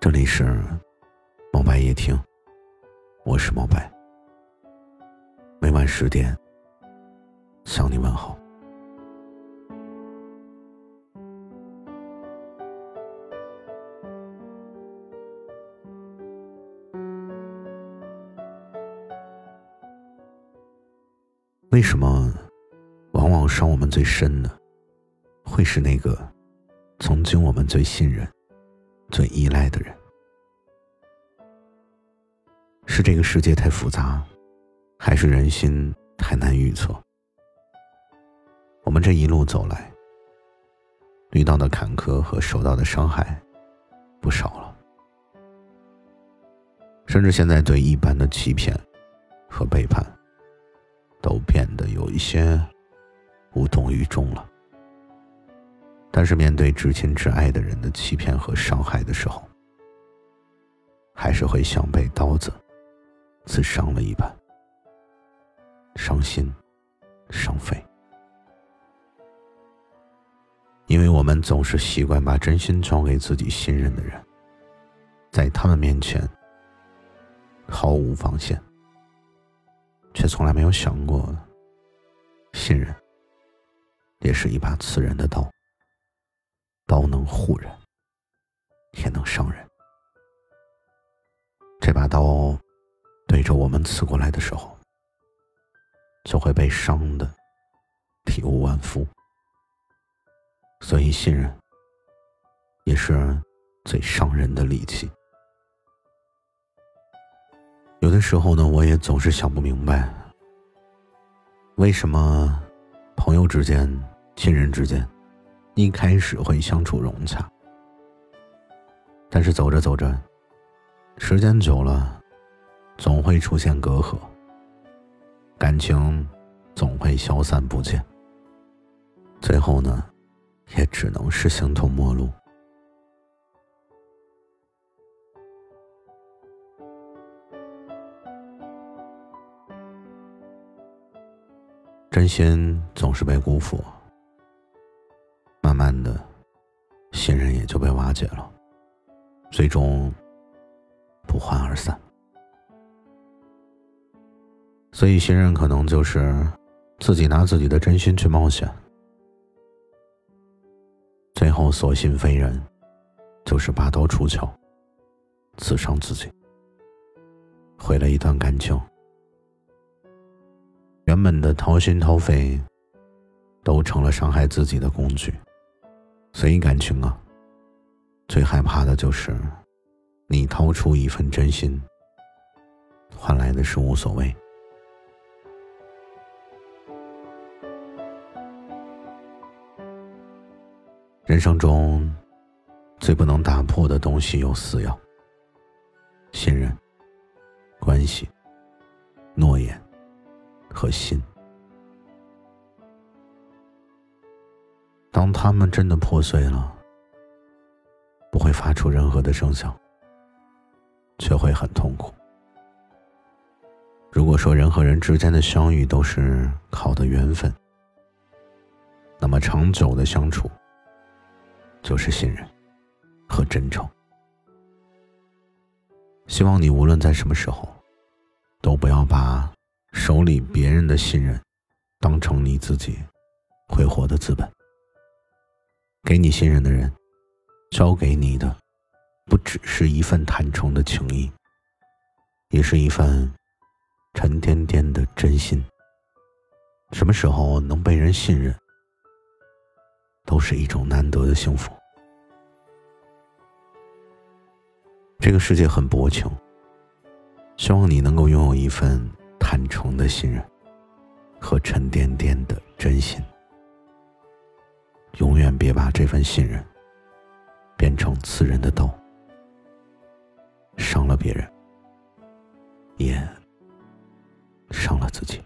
这里是猫白夜听，我是猫白。每晚十点向你问好。为什么往往伤我们最深的，会是那个曾经我们最信任？最依赖的人，是这个世界太复杂，还是人心太难预测？我们这一路走来，遇到的坎坷和受到的伤害不少了，甚至现在对一般的欺骗和背叛，都变得有一些无动于衷了。但是面对至亲至爱的人的欺骗和伤害的时候，还是会像被刀子刺伤了一般，伤心、伤肺。因为我们总是习惯把真心交给自己信任的人，在他们面前毫无防线，却从来没有想过，信任也是一把刺人的刀。刀能护人，也能伤人。这把刀对着我们刺过来的时候，就会被伤的体无完肤。所以，信任也是最伤人的利器。有的时候呢，我也总是想不明白，为什么朋友之间、亲人之间。一开始会相处融洽，但是走着走着，时间久了，总会出现隔阂，感情总会消散不见，最后呢，也只能是形同陌路。真心总是被辜负。慢的，信任也就被瓦解了，最终不欢而散。所以，信任可能就是自己拿自己的真心去冒险，最后所信非人，就是拔刀出鞘，刺伤自己，毁了一段感情。原本的掏心掏肺，都成了伤害自己的工具。所以感情啊，最害怕的就是你掏出一份真心，换来的是无所谓。人生中最不能打破的东西有四样：信任、关系、诺言和心。当他们真的破碎了，不会发出任何的声响，却会很痛苦。如果说人和人之间的相遇都是靠的缘分，那么长久的相处就是信任和真诚。希望你无论在什么时候，都不要把手里别人的信任当成你自己挥霍的资本。给你信任的人，交给你的，不只是一份坦诚的情谊，也是一份沉甸甸的真心。什么时候能被人信任，都是一种难得的幸福。这个世界很薄情，希望你能够拥有一份坦诚的信任和沉甸甸的真心。永远别把这份信任变成刺人的刀，伤了别人，也伤了自己。